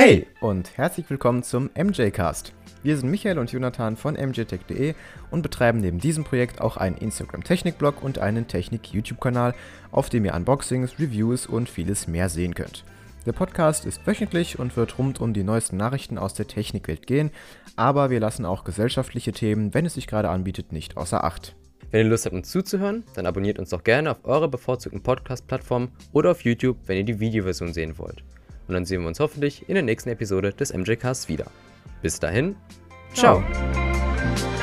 Hey und herzlich willkommen zum MJcast. Wir sind Michael und Jonathan von mjtech.de und betreiben neben diesem Projekt auch einen Instagram-Technik-Blog und einen Technik-YouTube-Kanal, auf dem ihr Unboxings, Reviews und vieles mehr sehen könnt. Der Podcast ist wöchentlich und wird rund um die neuesten Nachrichten aus der Technikwelt gehen, aber wir lassen auch gesellschaftliche Themen, wenn es sich gerade anbietet, nicht außer Acht. Wenn ihr Lust habt, uns zuzuhören, dann abonniert uns doch gerne auf eurer bevorzugten Podcast-Plattform oder auf YouTube, wenn ihr die Videoversion sehen wollt. Und dann sehen wir uns hoffentlich in der nächsten Episode des MJCasts wieder. Bis dahin, ciao. ciao.